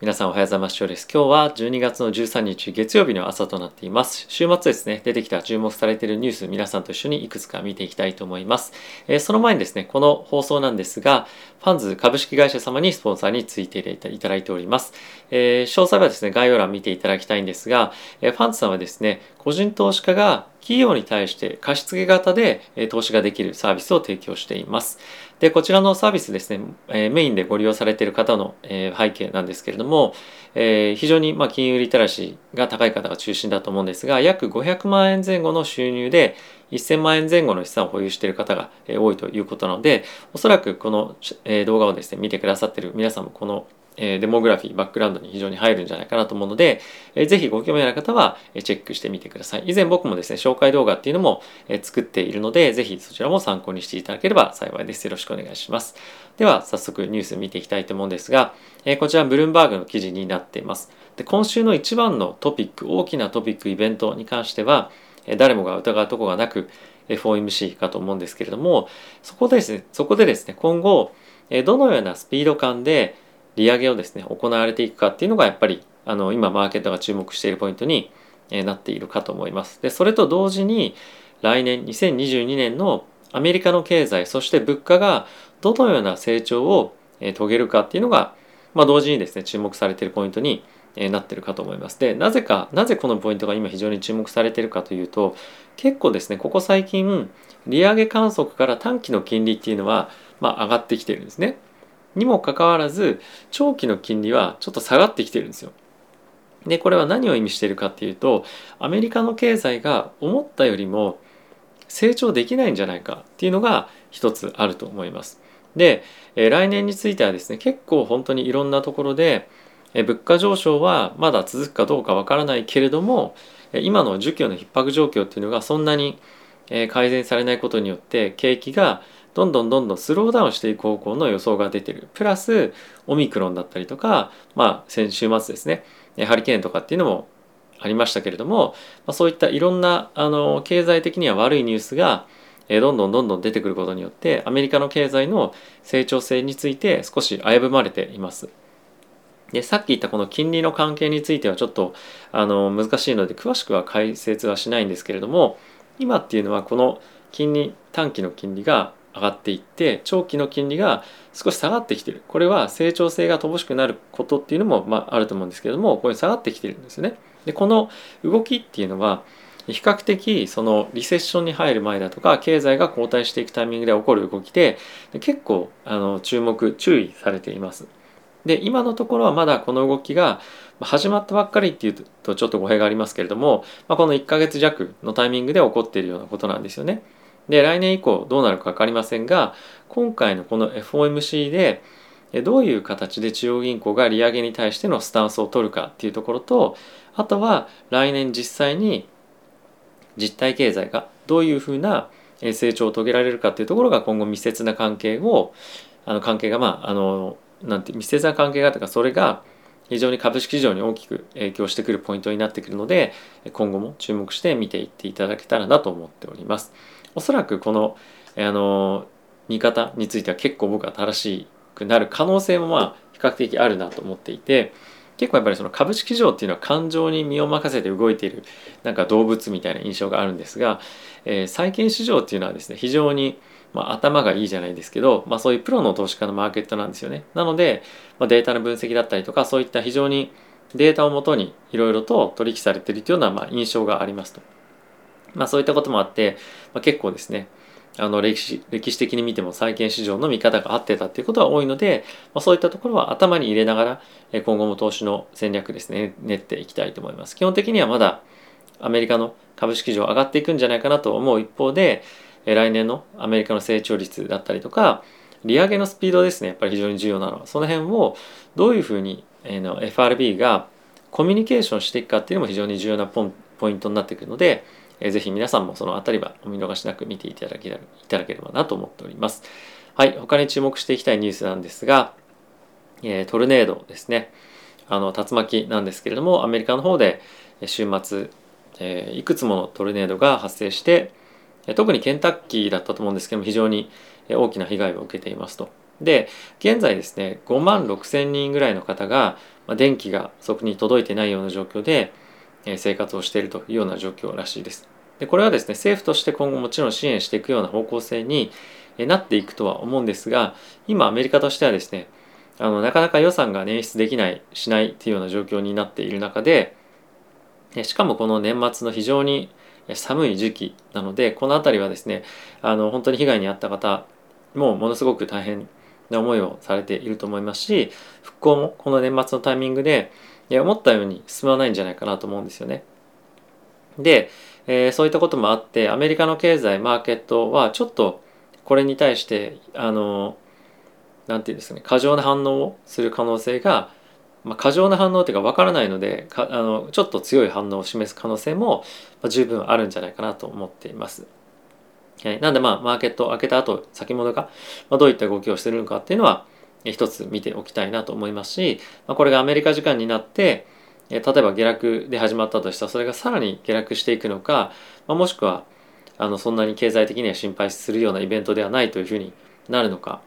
皆さんおはようございます。今日は12月の13日月曜日の朝となっています。週末ですね、出てきた注目されているニュース、皆さんと一緒にいくつか見ていきたいと思います。えー、その前にですね、この放送なんですが、ファンズ株式会社様にスポンサーについていただいております。えー、詳細はですね、概要欄見ていただきたいんですが、えー、ファンズさんはですね、個人投資家が企業に対して貸付型で投資ができるサービスを提供しています。で、こちらのサービスですね、メインでご利用されている方の、背景なんですけれども、非常に金融リテラシーが高い方が中心だと思うんですが、約500万円前後の収入で1000万円前後の資産を保有している方が多いということなので、おそらくこの動画をですね、見てくださっている皆さんもこのえデモグラフィー、バックグラウンドに非常に入るんじゃないかなと思うので、えー、ぜひご興味ある方はチェックしてみてください。以前僕もですね、紹介動画っていうのも、え作っているので、ぜひそちらも参考にしていただければ幸いです。よろしくお願いします。では、早速ニュース見ていきたいと思うんですが、えこちらブルームバーグの記事になっています。で今週の一番のトピック、大きなトピック、イベントに関しては、え誰もが疑うとこがなく、FOMC かと思うんですけれども、そこでですね、そこでですね、今後、どのようなスピード感で利上げをですね行われていくかっていうのがやっぱりあの今マーケットが注目しているポイントになっているかと思います。でそれと同時に来年2022年のアメリカの経済そして物価がどのような成長を遂げるかっていうのが、まあ、同時にですね注目されているポイントになってるかと思います。でなぜかなぜこのポイントが今非常に注目されているかというと結構ですねここ最近利上げ観測から短期の金利っていうのは、まあ、上がってきてるんですね。にもかかわらず長期の金利はちょっと下がってきてるんですよ。でこれは何を意味しているかっていうとアメリカの経済が思ったよりも成長できないんじゃないかっていうのが一つあると思います。で、え来年についてはですね結構本当にいろんなところで、え物価上昇はまだ続くかどうかわからないけれども今の需給の逼迫状況っていうのがそんなに改善されないことによって景気がどんどんどんどんスローダウンしていく方向の予想が出てるプラスオミクロンだったりとかまあ先週末ですねハリケーンとかっていうのもありましたけれども、まあ、そういったいろんなあの経済的には悪いニュースがどんどんどんどん出てくることによってアメリカの経済の成長性について少し危ぶまれています。でさっき言ったこの金利の関係についてはちょっとあの難しいので詳しくは解説はしないんですけれども今っていうのはこの金利短期の金利が上がっていって長期の金利が少し下がってきてるこれは成長性が乏しくなることっていうのも、まあ、あると思うんですけどもこれ下がってきてるんですね。でこの動きっていうのは比較的そのリセッションに入る前だとか経済が後退していくタイミングで起こる動きで結構あの注目注意されています。で今のところはまだこの動きが始まったばっかりっていうとちょっと語弊がありますけれども、まあ、この1ヶ月弱のタイミングで起こっているようなことなんですよね。で来年以降どうなるか分かりませんが今回のこの FOMC でどういう形で中央銀行が利上げに対してのスタンスを取るかっていうところとあとは来年実際に実体経済がどういうふうな成長を遂げられるかっていうところが今後密接な関係をあの関係がまああのなんて密接な関係がとかそれが非常に株式市場に大きく影響してくるポイントになってくるので今後も注目して見ていっていただけたらなと思っております。おそらくこのあの見方については結構僕は正しくなる可能性もまあ比較的あるなと思っていて結構やっぱりその株式市場っていうのは感情に身を任せて動いているなんか動物みたいな印象があるんですが、えー、債券市場っていうのはですね非常にまあ、頭がいいじゃないですけど、まあ、そういうプロの投資家のマーケットなんですよね。なので、まあ、データの分析だったりとかそういった非常にデータをもとにいろいろと取引されているというようなまあ印象がありますと。まあ、そういったこともあって、まあ、結構ですねあの歴史歴史的に見ても債券市場の見方が合ってたっていうことは多いので、まあ、そういったところは頭に入れながら今後も投資の戦略ですね練っていきたいと思います。基本的にはまだアメリカの株式市場上がっていくんじゃないかなと思う一方で来年のアメリカの成長率だったりとか利上げのスピードですねやっぱり非常に重要なのは。その辺をどういうふうに FRB がコミュニケーションしていくかっていうのも非常に重要なポイントになってくるのでえー、ぜひ皆さんもそのあたりはお見逃しなく見ていただけいただければなと思っております。はい、他に注目していきたいニュースなんですが、えー、トルネードですね。あの竜巻なんですけれども、アメリカの方で週末、えー、いくつものトルネードが発生して、特にケンタッキーだったと思うんですけども、非常に大きな被害を受けていますと。で現在ですね5万6千人ぐらいの方が、ま、電気がそこに届いてないような状況で、生活をしているというような状況らしいです。でこれはですね政府として今後もちろん支援していくような方向性になっていくとは思うんですが今アメリカとしてはですねあのなかなか予算が捻出できないしないというような状況になっている中でしかもこの年末の非常に寒い時期なのでこの辺りはですねあの本当に被害に遭った方もものすごく大変な思いをされていると思いますし復興もこの年末のタイミングで思ったように進まないんじゃないかなと思うんですよね。で、えー、そういったこともあってアメリカの経済マーケットはちょっとこれに対してあのなんていうんですかね過剰な反応をする可能性が、まあ、過剰な反応っていうか分からないのであのちょっと強い反応を示す可能性も、十分あるんじゃないかなと思っています。はい、なんでまあマーケットを開けた後先物が、どういった動きをしてるのかっていうのは一つ見ておきたいなと思いますし、まあ、これがアメリカ時間になってえ例えば下落で始まったとしたらそれがさらに下落していくのか、まあ、もしくはあのそんなに経済的には心配するようなイベントではないというふうになるのか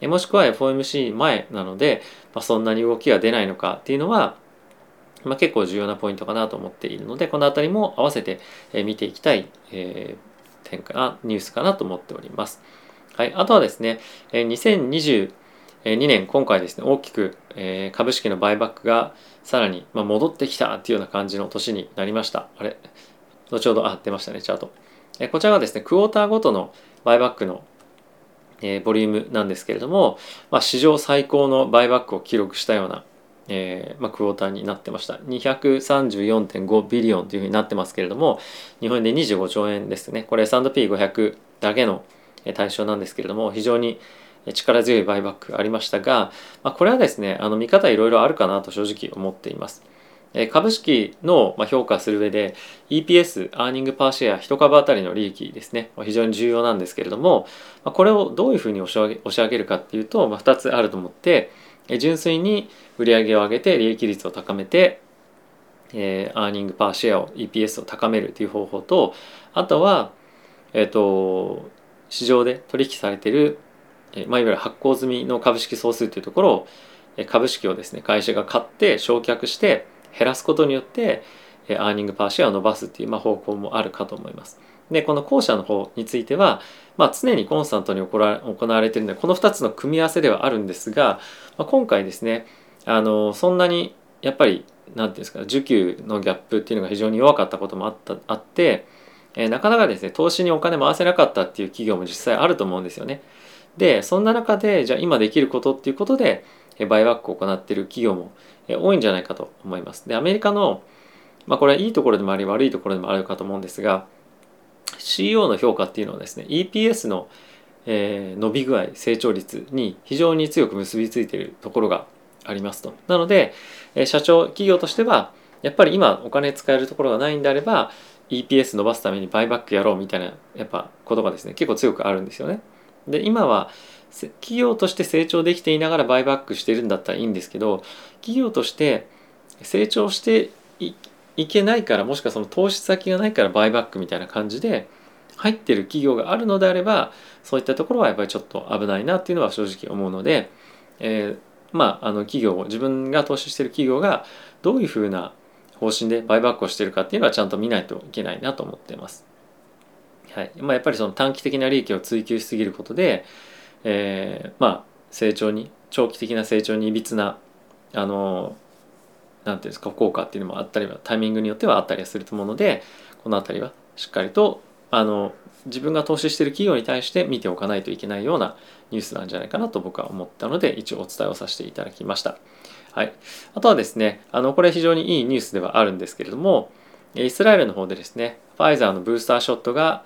えもしくは FOMC 前なので、まあ、そんなに動きが出ないのかっていうのは、まあ、結構重要なポイントかなと思っているのでこの辺りも合わせて見ていきたい、えー、点かなニュースかなと思っております。はい、あとはですね2020 2年今回ですね大きく株式のバイバックがさらに戻ってきたっていうような感じの年になりました。あれ後ほど、あ、出ましたね、チャート。こちらがですね、クォーターごとのバイバックの、ボリュームなんですけれども、まあ、史上最高のバイバックを記録したような、えーまあ、クォーターになってました234.5ビリオンというふうになってますけれども日本円で25兆円ですねこれ S&P500 だけの対象なんですけれども非常に力強いバイバックありましたが、まあ、これはですねあの見方いろいろあるかなと正直思っています。株式の評価する上で EPS、アーニングパーシェア、1株当たりの利益ですね、非常に重要なんですけれども、これをどういうふうに押し上げ押し上げるかっていうと、2つあると思って、純粋に売上を上げて利益率を高めて、え、アーニングパーシェアを EPS を高めるという方法と、あとは、えっ、と、市場で取引されている、まあ、いわゆる発行済みの株式総数というところを株式をですね会社が買って償却して減らすことによってアーニングパーシェアを伸ばすっていう、まあ、方向もあるかと思います。でこの後者の方については、まあ、常にコンスタントに行われているのでこの2つの組み合わせではあるんですが、まあ、今回ですねあのそんなにやっぱり何て言うんですか需給のギャップっていうのが非常に弱かったこともあったあって、え、なかなかですね投資にお金回せなかったっていう企業も実際あると思うんですよね。でそんな中でじゃあ今できることっていうことでバイバックを行っている企業も多いんじゃないかと思います。でアメリカの、まあ、これはいいところでもあり悪いところでもあるかと思うんですが CEO の評価っていうのはですね EPS の、え、伸び具合成長率に非常に強く結びついているところがありますと。なので、え、社長企業としてはやっぱり今お金使えるところがないんであれば EPS 伸ばすためにバイバックやろうみたいなやっぱことがですね結構強くあるんですよね。で今は企業として成長できていながらバイバックしてるんだったらいいんですけど企業として成長していけないからもしくはその投資先がないからバイバックみたいな感じで入ってる企業があるのであればそういったところはやっぱりちょっと危ないなっていうのは正直思うので、えー、まああの企業自分が投資してる企業がどういうふうな方針でバイバックをしてるかっていうのはちゃんと見ないといけないなと思ってます。はいまあ、やっぱりその短期的な利益を追求しすぎることで、えー、まあ成長に長期的な成長にいびつなあのなんていうんですか効果っていうのもあったりはタイミングによってはあったりはすると思うのでこの辺りはしっかりとあの自分が投資してる企業に対して見ておかないといけないようなニュースなんじゃないかなと僕は思ったので一応お伝えをさせていただきました。はい、あとはですねあのこれ非常にいいニュースではあるんですけれどもイスラエルの方でですねファイザーのブースターショットが、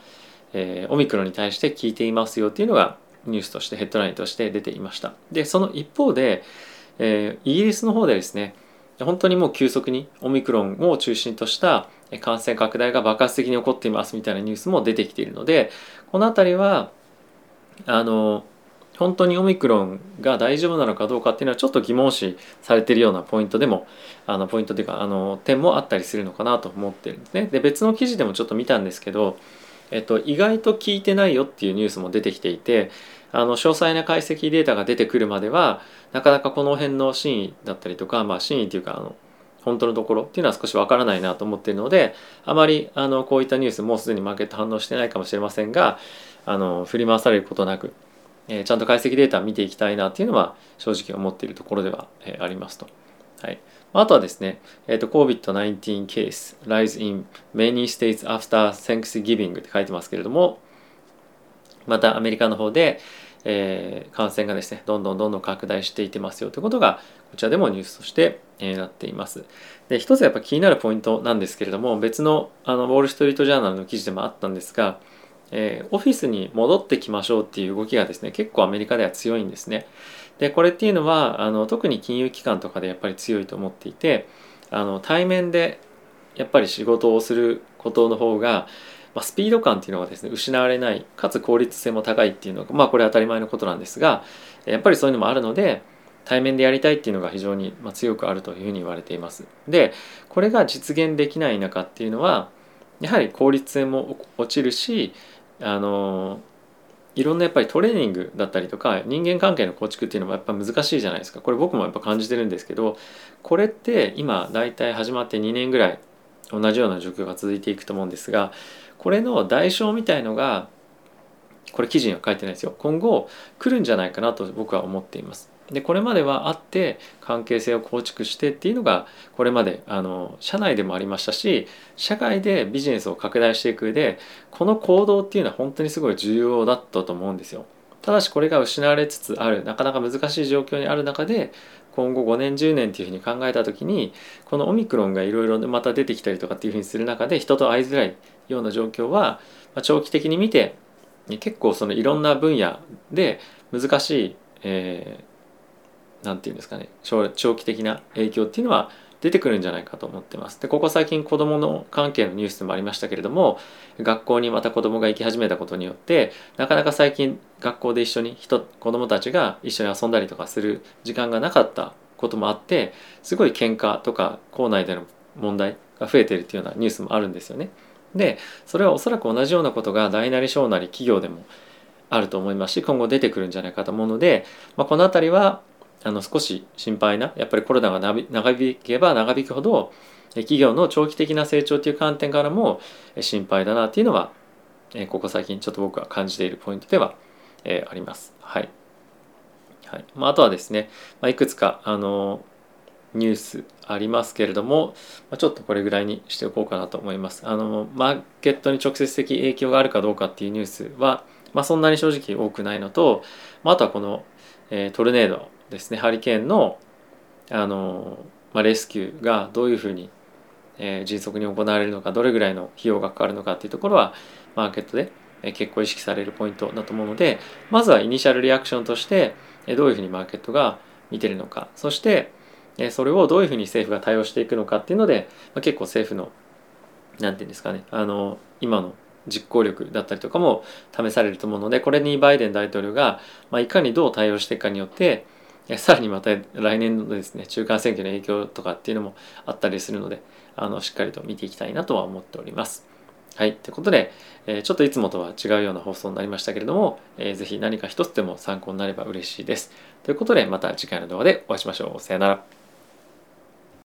えー、オミクロンに対して効いていますよっていうのがニュースとしてヘッドラインとして出ていましたでその一方で、えー、イギリスの方でですね本当にもう急速にオミクロンを中心とした感染拡大が爆発的に起こっていますみたいなニュースも出てきているのでこの辺りはあの本当にオミクロンが大丈夫なのかどうかっていうのはちょっと疑問視されているようなポイントでもあのポイントというかあの点もあったりするのかなと思ってるんですね。で別の記事でもちょっと見たんですけど、えっと、意外と聞いてないよっていうニュースも出てきていてあの詳細な解析データが出てくるまではなかなかこの辺の真意だったりとか、まあ、真意っていうかあの本当のところっていうのは少しわからないなと思っているのであまりあのこういったニュースもうすでにマーケット反応してないかもしれませんがあの振り回されることなく、えー、ちゃんと解析データ見ていきたいなっていうのは正直思っているところでは、えー、ありますと。はいあとはですね、えーと、COVID-19 case rise in many states after Thanksgiving って書いてますけれども、またアメリカの方で、えー、感染がですね、どんどんどんどん拡大していってますよということが、こちらでもニュースとして、えー、なっています。で、一つやっぱ気になるポイントなんですけれども、別のあのウォール・ストリート・ジャーナルの記事でもあったんですが、えー、オフィスに戻ってきましょうっていう動きがですね、結構アメリカでは強いんですね。でこれっていうのはあの特に金融機関とかでやっぱり強いと思っていてあの対面でやっぱり仕事をすることの方が、まあ、スピード感っていうのがですね失われないかつ効率性も高いっていうのがまあこれ当たり前のことなんですがやっぱりそういうのもあるので対面でやりたいっていうのが非常に強くあるというふうに言われています。でこれが実現できない中っていうのはやはり効率性も落ちるしあのいろんなやっぱりトレーニングだったりとか人間関係の構築っていうのもやっぱ難しいじゃないですか。これ僕もやっぱ感じてるんですけどこれって今大体始まって2年ぐらい同じような状況が続いていくと思うんですがこれの代償みたいのがこれ記事には書いてないですよ。今後来るんじゃないかなと僕は思っています。でこれまではあって関係性を構築してっていうのがこれまであの社内でもありましたし社会でビジネスを拡大していく上でこの行動っていうのは本当にすごい重要だったと思うんですよ。ただしこれが失われつつあるなかなか難しい状況にある中で今後5年10年っていうふうに考えた時にこのオミクロンがいろいろまた出てきたりとかっていうふうにする中で人と会いづらいような状況はま長期的に見て結構そのいろんな分野で難しい、えー何て言うんですかね長期的な影響っていうのは出てくるんじゃないかと思ってます。でここ最近子どもの関係のニュースでもありましたけれども学校にまた子どもが行き始めたことによってなかなか最近学校で一緒に人子どもたちが一緒に遊んだりとかする時間がなかったこともあってすごい喧嘩とか校内での問題が増えてるっていうようなニュースもあるんですよね。でそれはおそらく同じようなことが大なり小なり企業でもあると思いますし今後出てくるんじゃないかと思うので、まあ、この辺りはあの少し心配なやっぱりコロナが長引けば長引くほど企業の長期的な成長という観点からも心配だなっていうのはここ最近ちょっと僕は感じているポイントではあります。はい。はいまあ、あとはですね、まあ、いくつかあのニュースありますけれども、まあ、ちょっとこれぐらいにしておこうかなと思います。あのマーケットに直接的影響があるかどうかっていうニュースは、まあ、そんなに正直多くないのと、まあ、あとはこの、え、トルネードですねハリケーンのあの、まあ、レスキューがどういうふうに、えー、迅速に行われるのかどれぐらいの費用がかかるのかっていうところはマーケットで、えー、結構意識されるポイントだと思うのでまずはイニシャルリアクションとして、えー、どういうふうにマーケットが見てるのかそして、えー、それをどういうふうに政府が対応していくのかっていうので、まあ、結構政府の何て言うんですかねあの今の実行力だったりとかも試されると思うのでこれにバイデン大統領が、まあ、いかにどう対応していくかによってさらにまた来年のですね中間選挙の影響とかっていうのもあったりするのであのしっかりと見ていきたいなとは思っております。はい。ということで、えー、ちょっといつもとは違うような放送になりましたけれども、えー、ぜひ何か一つでも参考になれば嬉しいです。ということで、また次回の動画でお会いしましょう。さよなら。